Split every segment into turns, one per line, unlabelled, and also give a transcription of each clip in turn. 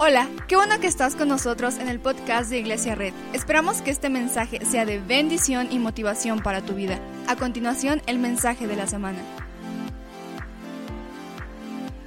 Hola, qué bueno que estás con nosotros en el podcast de Iglesia Red. Esperamos que este mensaje sea de bendición y motivación para tu vida. A continuación, el mensaje de la semana.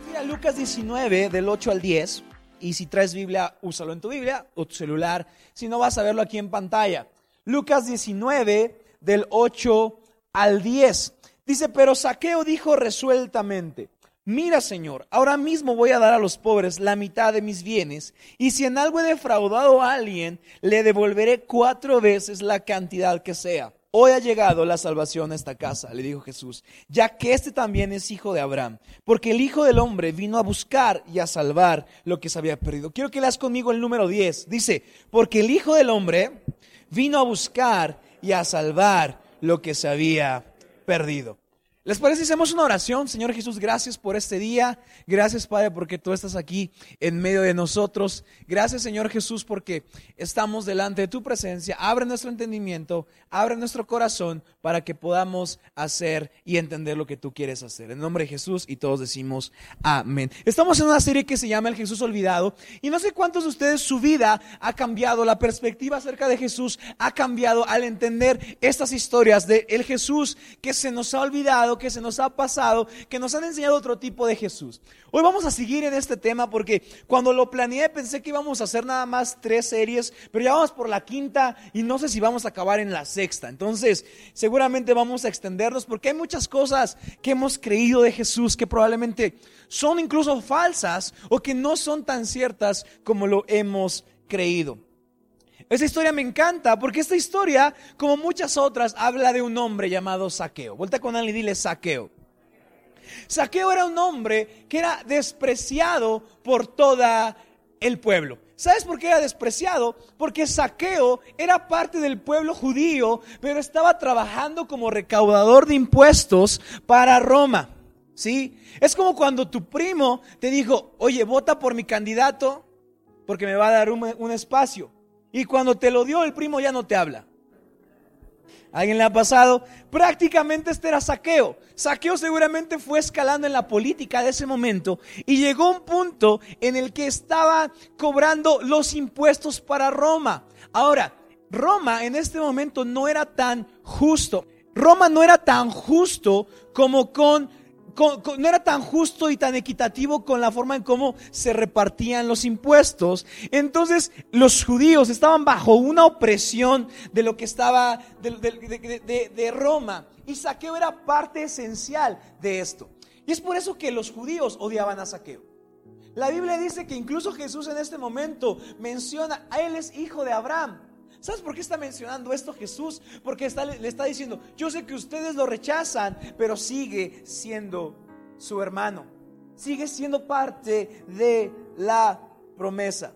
Mira Lucas 19 del 8 al 10 y si traes Biblia, úsalo en tu Biblia o tu celular, si no vas a verlo aquí en pantalla. Lucas 19 del 8 al 10. Dice, pero Saqueo dijo resueltamente, Mira, Señor, ahora mismo voy a dar a los pobres la mitad de mis bienes, y si en algo he defraudado a alguien, le devolveré cuatro veces la cantidad que sea. Hoy ha llegado la salvación a esta casa, le dijo Jesús, ya que este también es hijo de Abraham, porque el Hijo del Hombre vino a buscar y a salvar lo que se había perdido. Quiero que leas conmigo el número 10. Dice, porque el Hijo del Hombre vino a buscar y a salvar lo que se había perdido. ¿Les parece hacemos una oración? Señor Jesús, gracias por este día. Gracias, Padre, porque tú estás aquí en medio de nosotros. Gracias, Señor Jesús, porque estamos delante de tu presencia. Abre nuestro entendimiento, abre nuestro corazón para que podamos hacer y entender lo que tú quieres hacer. En nombre de Jesús y todos decimos amén. Estamos en una serie que se llama El Jesús Olvidado y no sé cuántos de ustedes su vida ha cambiado, la perspectiva acerca de Jesús ha cambiado al entender estas historias de el Jesús que se nos ha olvidado que se nos ha pasado, que nos han enseñado otro tipo de Jesús. Hoy vamos a seguir en este tema porque cuando lo planeé pensé que íbamos a hacer nada más tres series, pero ya vamos por la quinta y no sé si vamos a acabar en la sexta. Entonces, seguramente vamos a extendernos porque hay muchas cosas que hemos creído de Jesús que probablemente son incluso falsas o que no son tan ciertas como lo hemos creído. Esa historia me encanta porque esta historia, como muchas otras, habla de un hombre llamado Saqueo. Vuelta con él y dile Saqueo. Saqueo era un hombre que era despreciado por toda el pueblo. ¿Sabes por qué era despreciado? Porque Saqueo era parte del pueblo judío, pero estaba trabajando como recaudador de impuestos para Roma. ¿Sí? Es como cuando tu primo te dijo, oye, vota por mi candidato porque me va a dar un, un espacio. Y cuando te lo dio, el primo ya no te habla. ¿Alguien le ha pasado? Prácticamente este era saqueo. Saqueo seguramente fue escalando en la política de ese momento y llegó un punto en el que estaba cobrando los impuestos para Roma. Ahora, Roma en este momento no era tan justo. Roma no era tan justo como con no era tan justo y tan equitativo con la forma en cómo se repartían los impuestos. Entonces los judíos estaban bajo una opresión de lo que estaba de, de Roma. Y Saqueo era parte esencial de esto. Y es por eso que los judíos odiaban a Saqueo. La Biblia dice que incluso Jesús en este momento menciona, a él es hijo de Abraham. ¿Sabes por qué está mencionando esto Jesús? Porque le está diciendo, yo sé que ustedes lo rechazan, pero sigue siendo su hermano. Sigue siendo parte de la promesa.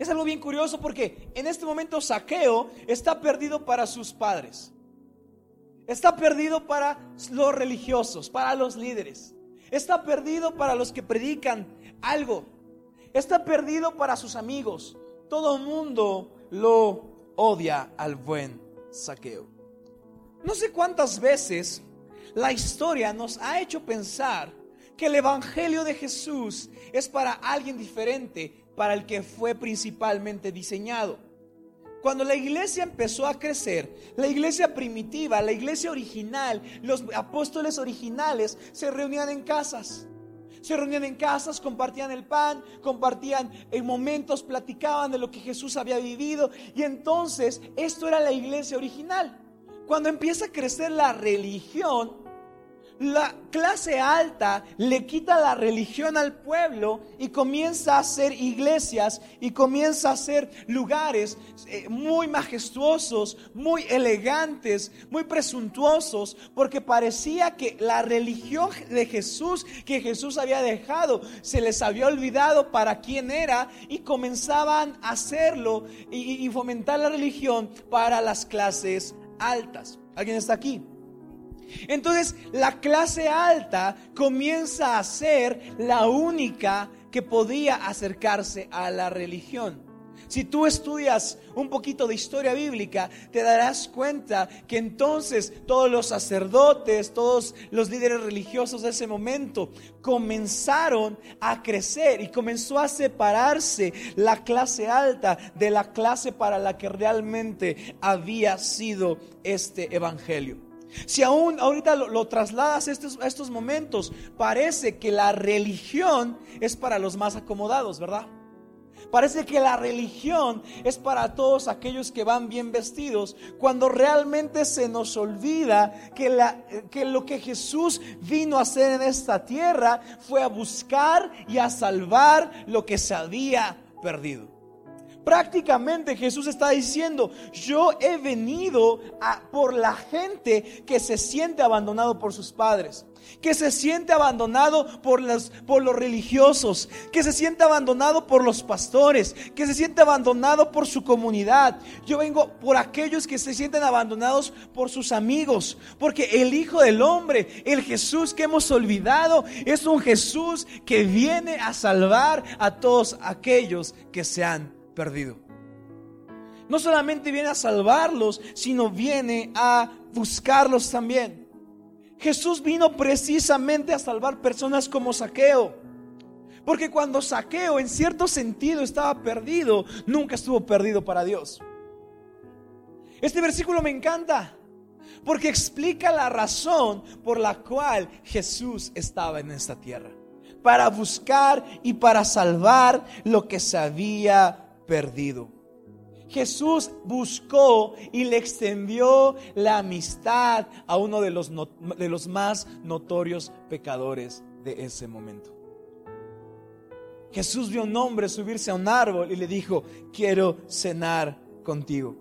Es algo bien curioso porque en este momento Saqueo está perdido para sus padres. Está perdido para los religiosos, para los líderes. Está perdido para los que predican algo. Está perdido para sus amigos. Todo mundo lo odia al buen saqueo. No sé cuántas veces la historia nos ha hecho pensar que el Evangelio de Jesús es para alguien diferente, para el que fue principalmente diseñado. Cuando la iglesia empezó a crecer, la iglesia primitiva, la iglesia original, los apóstoles originales se reunían en casas. Se reunían en casas, compartían el pan, compartían en momentos, platicaban de lo que Jesús había vivido. Y entonces esto era la iglesia original. Cuando empieza a crecer la religión, la clase alta le quita la religión al pueblo y comienza a hacer iglesias y comienza a hacer lugares eh, muy majestuosos, muy elegantes, muy presuntuosos, porque parecía que la religión de Jesús, que Jesús había dejado, se les había olvidado para quién era y comenzaban a hacerlo y, y fomentar la religión para las clases altas. ¿Alguien está aquí? Entonces la clase alta comienza a ser la única que podía acercarse a la religión. Si tú estudias un poquito de historia bíblica, te darás cuenta que entonces todos los sacerdotes, todos los líderes religiosos de ese momento comenzaron a crecer y comenzó a separarse la clase alta de la clase para la que realmente había sido este evangelio. Si aún ahorita lo, trasladas a estos, estos momentos, parece que la religión es para los más acomodados, ¿verdad? Parece que la religión es para todos aquellos que van bien vestidos, cuando realmente se nos olvida que, que, lo que Jesús vino a hacer en esta tierra fue a buscar y a salvar lo que se había perdido. Prácticamente Jesús está diciendo, yo he venido por la gente que se siente abandonado por sus padres que se siente abandonado por los, por los religiosos, que se siente abandonado por los pastores, que se siente abandonado por su comunidad. Yo vengo por aquellos que se sienten abandonados por sus amigos, porque el Hijo del Hombre, el Jesús que hemos olvidado, es un Jesús que viene a salvar a todos aquellos que se han perdido. No solamente viene a salvarlos, sino viene a buscarlos también. Jesús vino precisamente a salvar personas como Saqueo. Porque cuando Saqueo en cierto sentido estaba perdido, nunca estuvo perdido para Dios. Este versículo me encanta porque explica la razón por la cual Jesús estaba en esta tierra. Para buscar y para salvar lo que se había perdido. Jesús buscó y le extendió la amistad a uno de los, de los más notorios pecadores de ese momento. Jesús vio a un hombre subirse a un árbol y le dijo, quiero cenar contigo.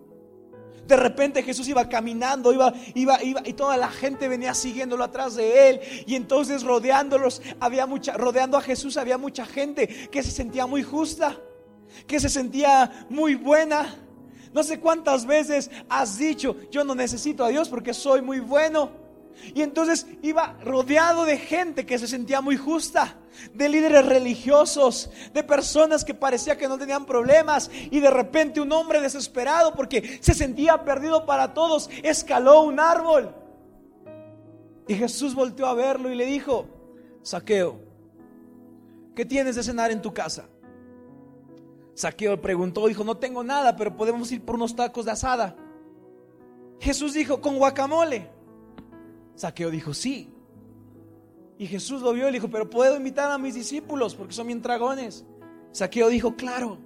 De repente Jesús iba caminando, iba, iba, iba, y toda la gente venía siguiéndolo atrás de él. Y entonces rodeándolos, había mucha, rodeando a Jesús había mucha gente que se sentía muy justa que se sentía muy buena. No sé cuántas veces has dicho, yo no necesito a Dios porque soy muy bueno. Y entonces iba rodeado de gente que se sentía muy justa, de líderes religiosos, de personas que parecía que no tenían problemas. Y de repente un hombre desesperado porque se sentía perdido para todos, escaló un árbol. Y Jesús volteó a verlo y le dijo, Saqueo, ¿qué tienes de cenar en tu casa? Saqueo preguntó, dijo, no tengo nada, pero podemos ir por unos tacos de asada. Jesús dijo, con guacamole. Saqueo dijo, sí. Y Jesús lo vio y le dijo, pero puedo invitar a mis discípulos porque son bien dragones. Saqueo dijo, claro.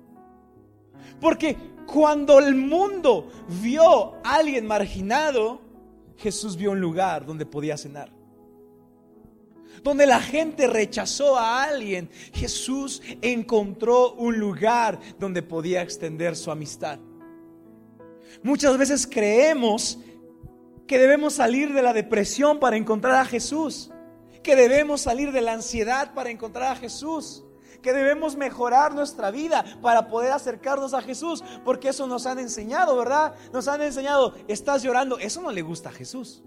Porque cuando el mundo vio a alguien marginado, Jesús vio un lugar donde podía cenar donde la gente rechazó a alguien, Jesús encontró un lugar donde podía extender su amistad. Muchas veces creemos que debemos salir de la depresión para encontrar a Jesús, que debemos salir de la ansiedad para encontrar a Jesús, que debemos mejorar nuestra vida para poder acercarnos a Jesús, porque eso nos han enseñado, ¿verdad? Nos han enseñado, estás llorando, eso no le gusta a Jesús.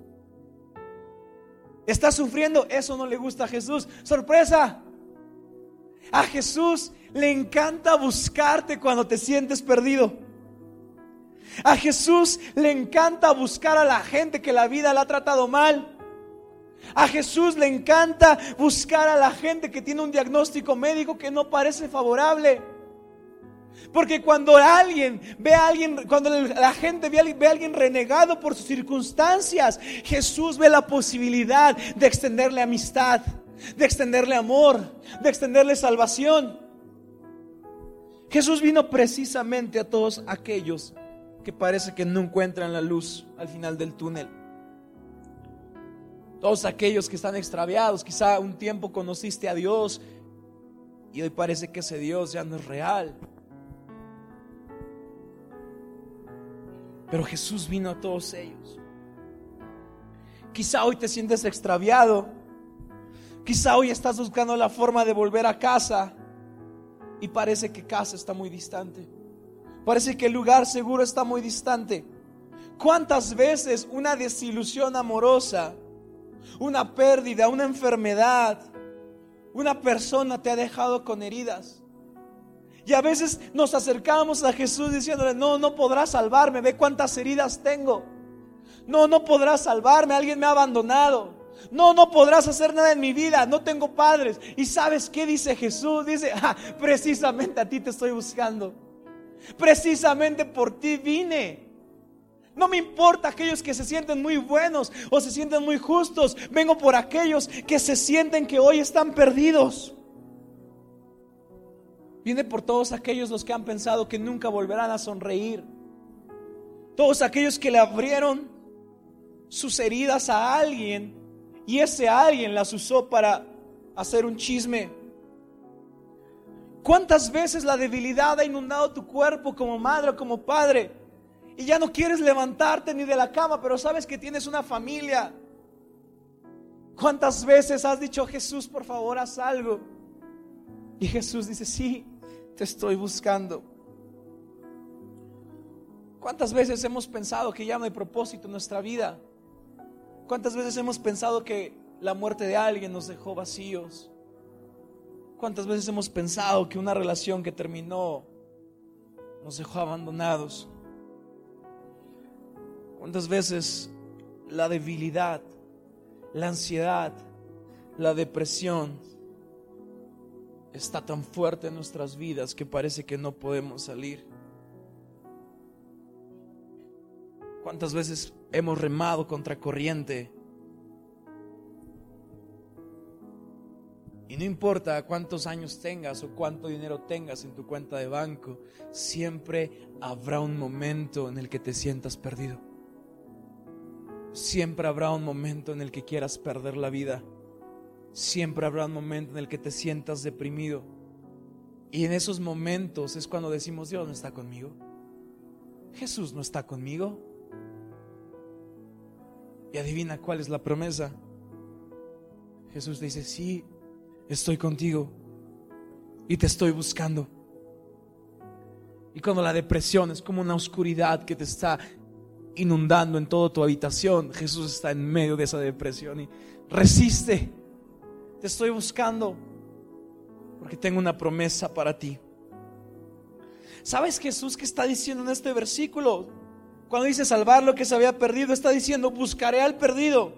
Está sufriendo, eso no le gusta a Jesús. Sorpresa. A Jesús le encanta buscarte cuando te sientes perdido. A Jesús le encanta buscar a la gente que la vida le ha tratado mal. A Jesús le encanta buscar a la gente que tiene un diagnóstico médico que no parece favorable. Porque cuando alguien ve a alguien, cuando la gente ve a, alguien renegado por sus circunstancias, Jesús ve la posibilidad de extenderle amistad, de extenderle amor, de extenderle salvación. Jesús vino precisamente a todos aquellos que parece que no encuentran la luz al final del túnel. Todos aquellos que están extraviados, quizá un tiempo conociste a Dios y hoy parece que ese Dios ya no es real. Pero Jesús vino a todos ellos. Quizá hoy te sientes extraviado. Quizá hoy estás buscando la forma de volver a casa y parece que casa está muy distante. Parece que el lugar seguro está muy distante. ¿Cuántas veces una desilusión amorosa, una pérdida, una enfermedad, una persona te ha dejado con heridas? Y a veces nos acercamos a Jesús diciéndole, no, no podrás salvarme, ve cuántas heridas tengo. No, no podrás salvarme, alguien me ha abandonado. No, no podrás hacer nada en mi vida, no tengo padres. ¿Y sabes qué dice Jesús? Dice, ah, precisamente a ti te estoy buscando. Precisamente por ti vine. No me importa aquellos que se sienten muy buenos o se sienten muy justos. Vengo por aquellos que se sienten que hoy están perdidos. Viene por todos aquellos los que han pensado que nunca volverán a sonreír. Todos aquellos que le abrieron sus heridas a alguien y ese alguien las usó para hacer un chisme. ¿Cuántas veces la debilidad ha inundado tu cuerpo como madre o como padre? Y ya no quieres levantarte ni de la cama, pero sabes que tienes una familia. ¿Cuántas veces has dicho, Jesús, por favor, haz algo? Y Jesús dice, sí, te estoy buscando. ¿Cuántas veces hemos pensado que ya no hay propósito en nuestra vida? ¿Cuántas veces hemos pensado que la muerte de alguien nos dejó vacíos? ¿Cuántas veces hemos pensado que una relación que terminó nos dejó abandonados? ¿Cuántas veces la debilidad, la ansiedad, la depresión está tan fuerte en nuestras vidas que parece que no podemos salir? ¿Cuántas veces hemos remado contra corriente? Y no importa cuántos años tengas o cuánto dinero tengas en tu cuenta de banco, siempre habrá un momento en el que te sientas perdido. Siempre habrá un momento en el que quieras perder la vida. Siempre habrá un momento en el que te sientas deprimido. Y en esos momentos es cuando decimos, Dios no está conmigo. Jesús no está conmigo. Y adivina cuál es la promesa. Jesús dice, sí, estoy contigo y te estoy buscando. Y cuando la depresión es como una oscuridad que te está inundando en toda tu habitación, Jesús está en medio de esa depresión y resiste. Estoy buscando porque tengo una promesa para ti. ¿Sabes Jesús qué está diciendo en este versículo? Cuando dice salvar lo que se había perdido, está diciendo buscaré al perdido,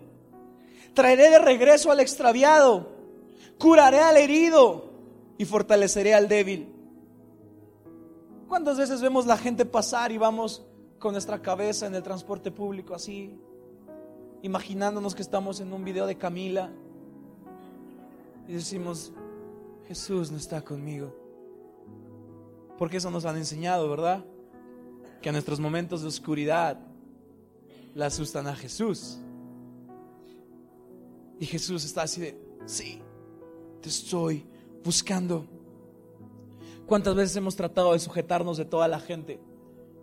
traeré de regreso al extraviado, curaré al herido y fortaleceré al débil. ¿Cuántas veces vemos la gente pasar y vamos con nuestra cabeza en el transporte público así, imaginándonos que estamos en un video de Camila y decimos, Jesús no está conmigo. Porque eso nos han enseñado, ¿verdad? Que a nuestros momentos de oscuridad le asustan a Jesús. Y Jesús está así de, sí, te estoy buscando. ¿Cuántas veces hemos tratado de sujetarnos de toda la gente?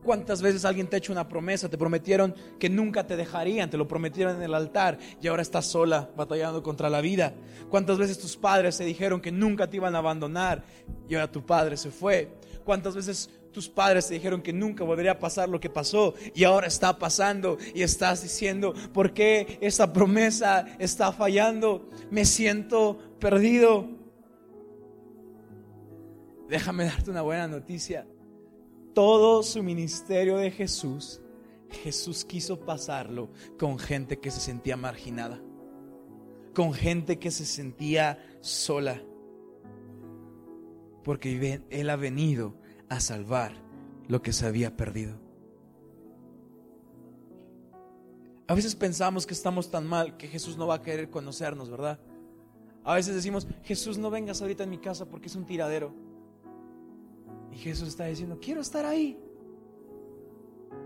¿Cuántas veces alguien te ha hecho una promesa? Te prometieron que nunca te dejarían, te lo prometieron en el altar y ahora estás sola batallando contra la vida. ¿Cuántas veces tus padres te dijeron que nunca te iban a abandonar y ahora tu padre se fue? ¿Cuántas veces tus padres te dijeron que nunca volvería a pasar lo que pasó y ahora está pasando y estás diciendo, ¿por qué esa promesa está fallando? Me siento perdido. Déjame darte una buena noticia todo su ministerio de Jesús, Jesús quiso pasarlo con gente que se sentía marginada, con gente que se sentía sola, porque Él ha venido a salvar lo que se había perdido. A veces pensamos que estamos tan mal que Jesús no va a querer conocernos, ¿verdad? A veces decimos, Jesús, no vengas ahorita en mi casa porque es un tiradero. Y Jesús está diciendo, quiero estar ahí.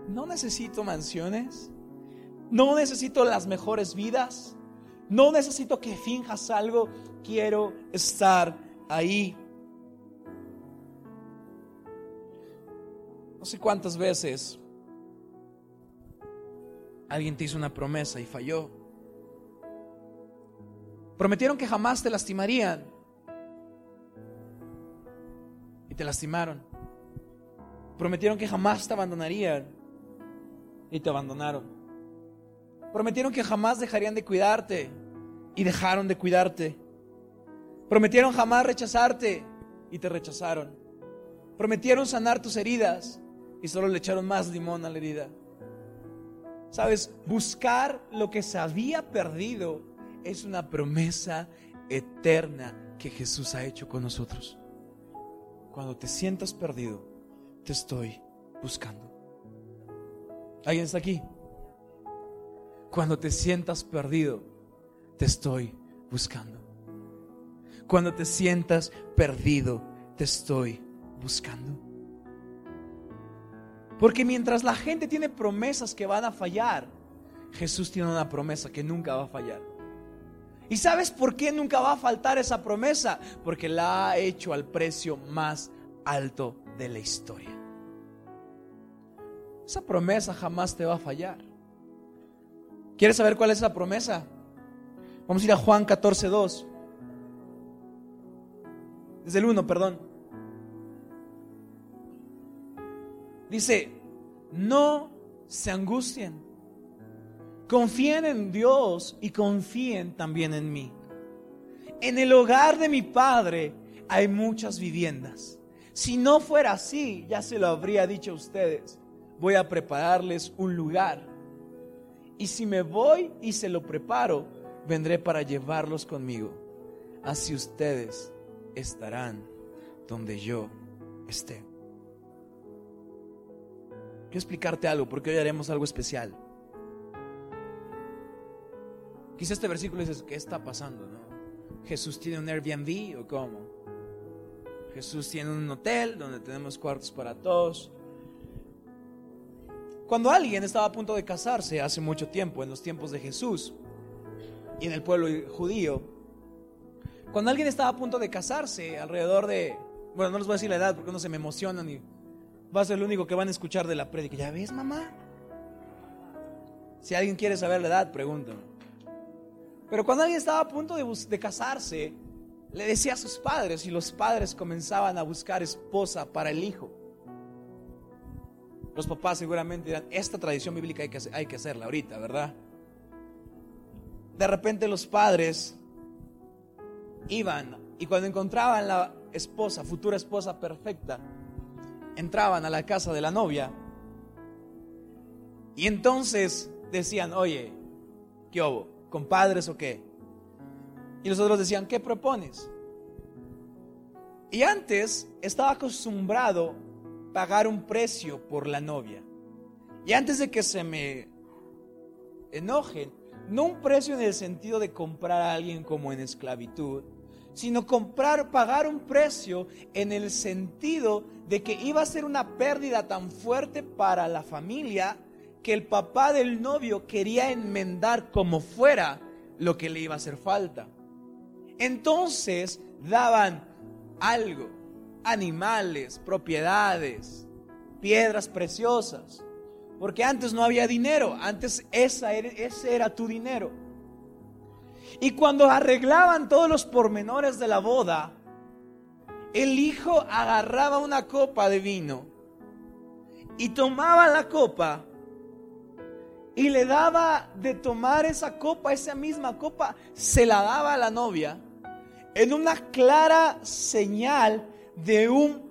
No necesito mansiones. No necesito las mejores vidas. No necesito que finjas algo. Quiero estar ahí. No sé cuántas veces alguien te hizo una promesa y falló. Prometieron que jamás te lastimarían te lastimaron. Prometieron que jamás te abandonarían y te abandonaron. Prometieron que jamás dejarían de cuidarte y dejaron de cuidarte. Prometieron jamás rechazarte y te rechazaron. Prometieron sanar tus heridas y solo le echaron más limón a la herida. Sabes, buscar lo que se había perdido es una promesa eterna que Jesús ha hecho con nosotros. Cuando te sientas perdido, te estoy buscando. ¿Alguien está aquí? Cuando te sientas perdido, te estoy buscando. Cuando te sientas perdido, te estoy buscando. Porque mientras la gente tiene promesas que van a fallar, Jesús tiene una promesa que nunca va a fallar. ¿Y sabes por qué nunca va a faltar esa promesa? Porque la ha hecho al precio más alto de la historia. Esa promesa jamás te va a fallar. ¿Quieres saber cuál es esa promesa? Vamos a ir a Juan 14, 2. Desde el 1, perdón. Dice, no se angustien. Confíen en Dios y confíen también en mí. En el hogar de mi Padre hay muchas viviendas. Si no fuera así, ya se lo habría dicho a ustedes. Voy a prepararles un lugar. Y si me voy y se lo preparo, vendré para llevarlos conmigo. Así ustedes estarán donde yo esté. Quiero explicarte algo, porque hoy haremos algo especial. Quizá este versículo dices, ¿qué está pasando? No? ¿Jesús tiene un Airbnb o cómo? Jesús tiene un hotel donde tenemos cuartos para todos. Cuando alguien estaba a punto de casarse hace mucho tiempo, en los tiempos de Jesús y en el pueblo judío, cuando alguien estaba a punto de casarse, alrededor de, bueno, no les voy a decir la edad porque no se me emocionan y va a ser lo único que van a escuchar de la prédica. ¿Ya ves, mamá? Si alguien quiere saber la edad, pregúntame. Pero cuando alguien estaba a punto de, casarse, le decía a sus padres y los padres comenzaban a buscar esposa para el hijo. Los papás seguramente dirán, esta tradición bíblica hay que, hay que hacerla ahorita, ¿verdad? De repente los padres iban y cuando encontraban la esposa, futura esposa perfecta, entraban a la casa de la novia y entonces decían, oye, ¿qué? Compadres o qué. Y los otros decían, ¿qué propones? Y antes estaba acostumbrado pagar un precio por la novia. Y antes de que se me enojen, no un precio en el sentido de comprar a alguien como en esclavitud, sino comprar, pagar un precio en el sentido de que iba a ser una pérdida tan fuerte para la familia que el papá del novio quería enmendar como fuera lo que le iba a hacer falta. Entonces daban algo, animales, propiedades, piedras preciosas, porque antes no había dinero, antes esa ese era tu dinero. Y cuando arreglaban todos los pormenores de la boda, el hijo agarraba una copa de vino y tomaba la copa y le daba de tomar esa copa, esa misma copa, se la daba a la novia en una clara señal de un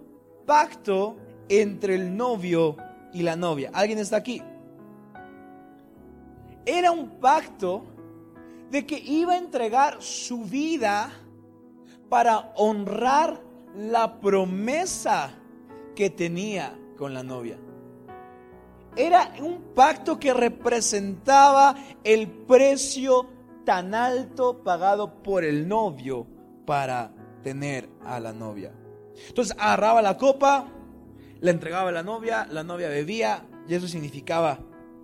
pacto entre el novio y la novia. ¿Alguien está aquí? Era un pacto de que iba a entregar su vida para honrar la promesa que tenía con la novia. Era un pacto que representaba el precio tan alto pagado por el novio para tener a la novia. Entonces agarraba la copa, la entregaba a la novia, la novia bebía y eso significaba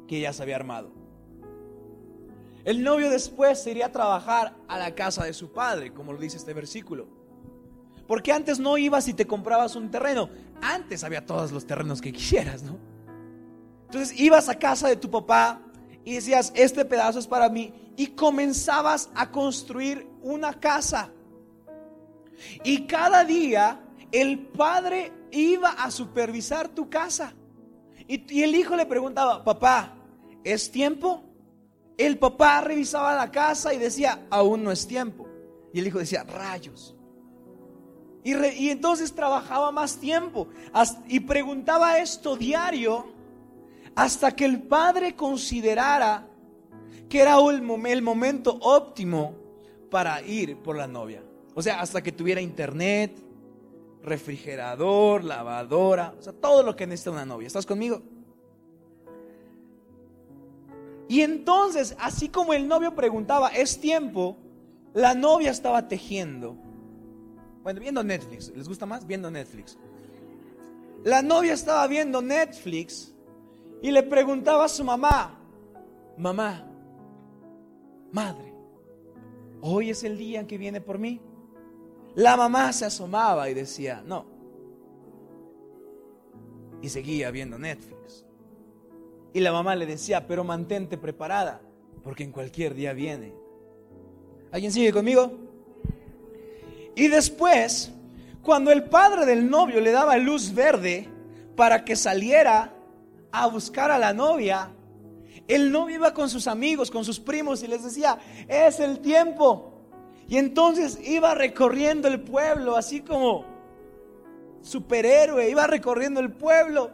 que ya se había armado. El novio después se iría a trabajar a la casa de su padre, como lo dice este versículo. Porque antes no ibas y te comprabas un terreno. Antes había todos los terrenos que quisieras, ¿no? Entonces ibas a casa de tu papá y decías, este pedazo es para mí. Y comenzabas a construir una casa. Y cada día el padre iba a supervisar tu casa. Y, el hijo le preguntaba, papá, ¿es tiempo? El papá revisaba la casa y decía, aún no es tiempo. Y el hijo decía, rayos. Y, entonces trabajaba más tiempo y preguntaba esto diario hasta que el padre considerara que era el, momento óptimo para ir por la novia. O sea, hasta que tuviera internet, refrigerador, lavadora, o sea, todo lo que necesita una novia. ¿Estás conmigo? Y entonces, así como el novio preguntaba, ¿es tiempo? La novia estaba tejiendo. Bueno, viendo Netflix. ¿Les gusta más? Viendo Netflix. La novia estaba viendo Netflix y le preguntaba a su mamá, mamá, madre, hoy es el día en que viene por mí. La mamá se asomaba y decía, no. Y seguía viendo Netflix. Y la mamá le decía, pero mantente preparada, porque en cualquier día viene. ¿Alguien sigue conmigo? Y después, cuando el padre del novio le daba luz verde para que saliera a buscar a la novia, el novio iba con sus amigos, con sus primos y les decía, es el tiempo. Y entonces iba recorriendo el pueblo, así como superhéroe, iba recorriendo el pueblo.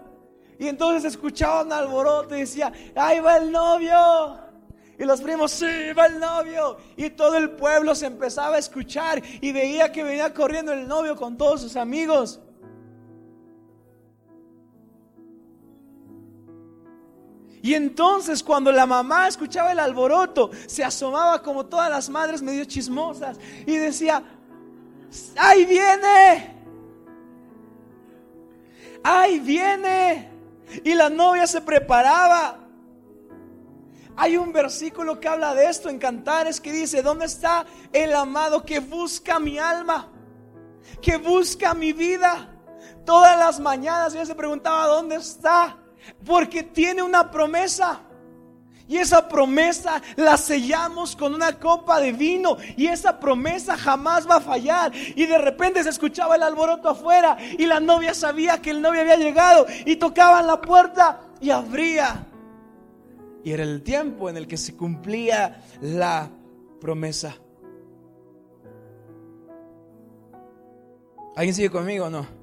Y entonces escuchaba un alboroto y decía, ahí va el novio. Y los primos, sí, va el novio. Y todo el pueblo se empezaba a escuchar y veía que venía corriendo el novio con todos sus amigos. Y entonces cuando la mamá escuchaba el alboroto, se asomaba como todas las madres medio chismosas y decía, ¡ahí viene! ¡ahí viene! Y la novia se preparaba. Hay un versículo que habla de esto en Cantares que dice, ¿dónde está el amado que busca mi alma? Que busca mi vida. Todas las mañanas ella se preguntaba, ¿dónde está? Porque tiene una promesa. Y esa promesa la sellamos con una copa de vino. Y esa promesa jamás va a fallar. Y de repente se escuchaba el alboroto afuera. Y la novia sabía que el novio había llegado. Y tocaban la puerta y abría. Y era el tiempo en el que se cumplía la promesa. ¿Alguien sigue conmigo o no?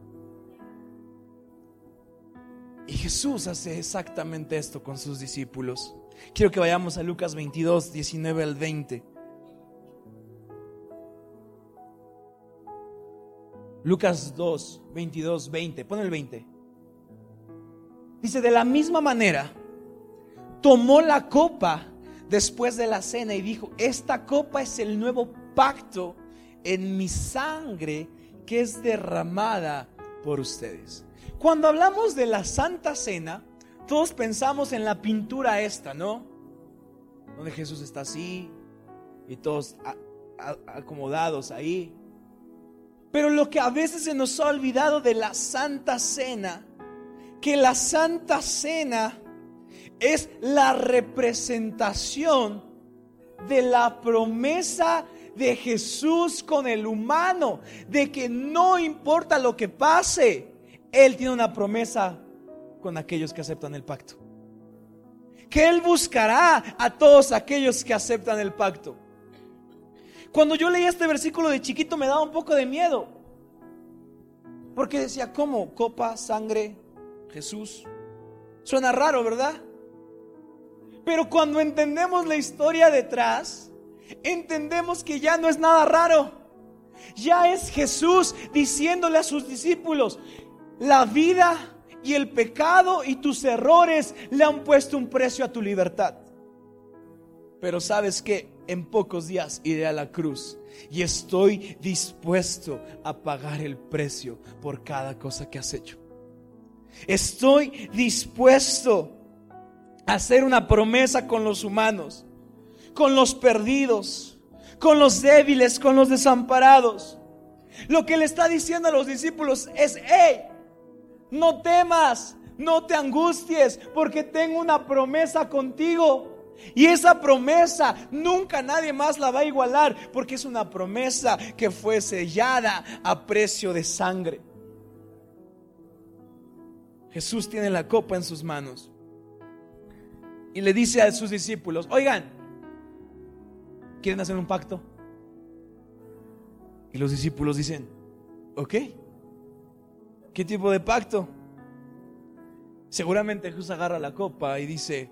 Y Jesús hace exactamente esto con sus discípulos. Quiero que vayamos a Lucas 22, 19 al 20. Lucas 2, 22, 20. Pon el 20. Dice, de la misma manera, tomó la copa después de la cena y dijo, esta copa es el nuevo pacto en mi sangre que es derramada por ustedes. Cuando hablamos de la Santa Cena, todos pensamos en la pintura esta, ¿no? Donde Jesús está así y todos acomodados ahí. Pero lo que a veces se nos ha olvidado de la Santa Cena, que la Santa Cena es la representación de la promesa de Jesús con el humano, de que no importa lo que pase, él tiene una promesa con aquellos que aceptan el pacto. Que Él buscará a todos aquellos que aceptan el pacto. Cuando yo leía este versículo de chiquito me daba un poco de miedo. Porque decía, ¿cómo? Copa, sangre, Jesús. Suena raro, ¿verdad? Pero cuando entendemos la historia detrás, entendemos que ya no es nada raro. Ya es Jesús diciéndole a sus discípulos, la vida y el pecado y tus errores le han puesto un precio a tu libertad. Pero sabes que en pocos días iré a la cruz y estoy dispuesto a pagar el precio por cada cosa que has hecho. Estoy dispuesto a hacer una promesa con los humanos, con los perdidos, con los débiles, con los desamparados. Lo que le está diciendo a los discípulos es, hey, no temas, no te angusties, porque tengo una promesa contigo. Y esa promesa nunca nadie más la va a igualar, porque es una promesa que fue sellada a precio de sangre. Jesús tiene la copa en sus manos y le dice a sus discípulos, oigan, ¿quieren hacer un pacto? Y los discípulos dicen, ¿Ok? ¿Qué tipo de pacto? Seguramente Jesús agarra la copa y dice,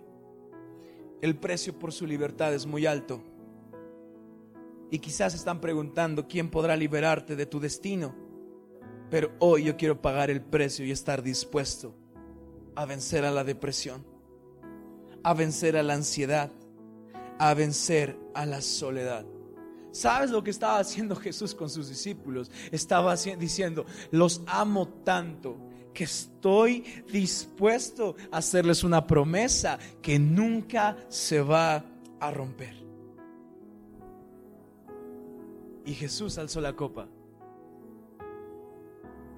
el precio por su libertad es muy alto. Y quizás están preguntando quién podrá liberarte de tu destino. Pero hoy yo quiero pagar el precio y estar dispuesto a vencer a la depresión, a vencer a la ansiedad, a vencer a la soledad. ¿Sabes lo que estaba haciendo Jesús con sus discípulos? Estaba diciendo, los amo tanto que estoy dispuesto a hacerles una promesa que nunca se va a romper. Y Jesús alzó la copa.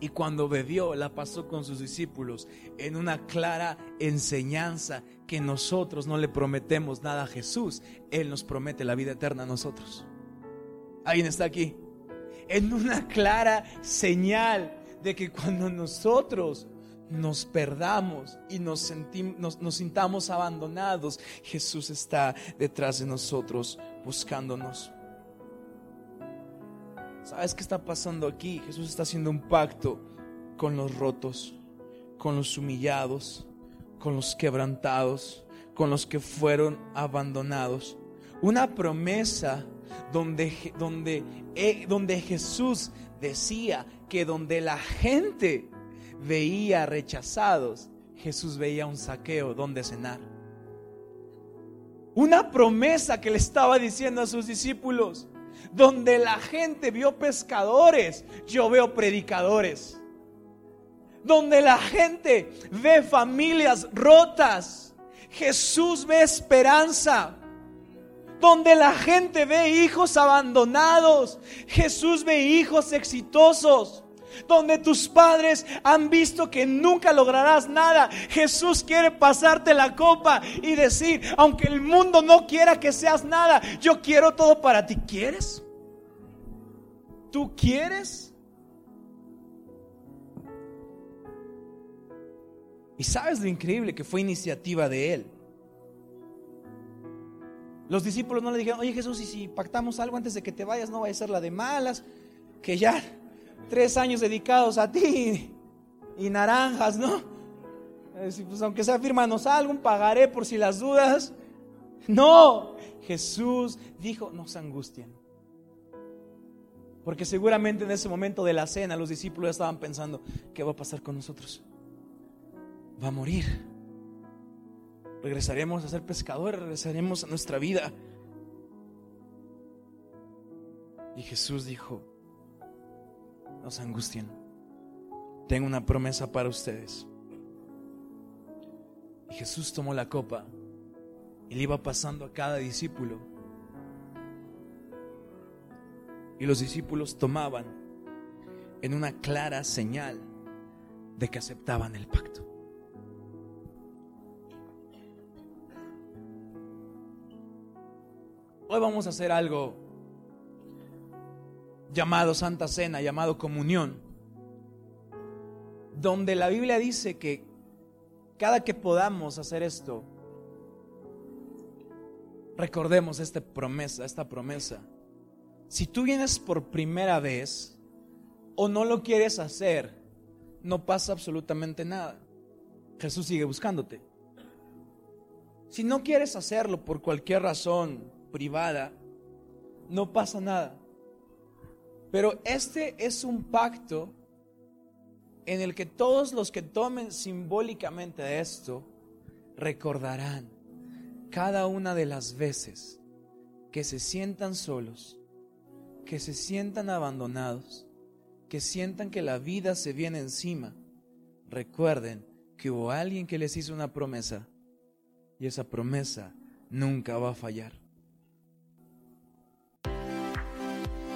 Y cuando bebió, la pasó con sus discípulos en una clara enseñanza que nosotros no le prometemos nada a Jesús. Él nos promete la vida eterna a nosotros. ¿Alguien está aquí? En una clara señal de que cuando nosotros nos perdamos y nos, sentimos, nos, sintamos abandonados, Jesús está detrás de nosotros buscándonos. ¿Sabes qué está pasando aquí? Jesús está haciendo un pacto con los rotos, con los humillados, con los quebrantados, con los que fueron abandonados. Una promesa donde, donde, donde Jesús decía que donde la gente veía rechazados, Jesús veía un saqueo donde cenar. Una promesa que le estaba diciendo a sus discípulos, donde la gente vio pescadores, yo veo predicadores. Donde la gente ve familias rotas, Jesús ve esperanza. Donde la gente ve hijos abandonados, Jesús ve hijos exitosos. Donde tus padres han visto que nunca lograrás nada, Jesús quiere pasarte la copa y decir, aunque el mundo no quiera que seas nada, yo quiero todo para ti. ¿Quieres? ¿Tú quieres? Y sabes lo increíble que fue iniciativa de Él. Los discípulos no le dijeron, oye Jesús, y si pactamos algo antes de que te vayas, no vaya a ser la de malas, que ya tres años dedicados a ti y naranjas, ¿no? Pues aunque sea firmanos algo, pagaré por si las dudas. No, Jesús dijo, no se angustien. Porque seguramente en ese momento de la cena los discípulos estaban pensando, ¿qué va a pasar con nosotros? Va a morir regresaremos a ser pescadores, regresaremos a nuestra vida. Y Jesús dijo, no se angustien, tengo una promesa para ustedes. Y Jesús tomó la copa y le iba pasando a cada discípulo. Y los discípulos tomaban en una clara señal de que aceptaban el pacto. Vamos a hacer algo llamado Santa Cena, llamado comunión, donde la Biblia dice que cada que podamos hacer esto, recordemos esta promesa, esta promesa. Si tú vienes por primera vez o no lo quieres hacer, no pasa absolutamente nada. Jesús sigue buscándote. Si no quieres hacerlo por cualquier razón, privada, no pasa nada. Pero este es un pacto en el que todos los que tomen simbólicamente esto recordarán cada una de las veces que se sientan solos, que se sientan abandonados, que sientan que la vida se viene encima. Recuerden que hubo alguien que les hizo una promesa y esa promesa nunca va a fallar.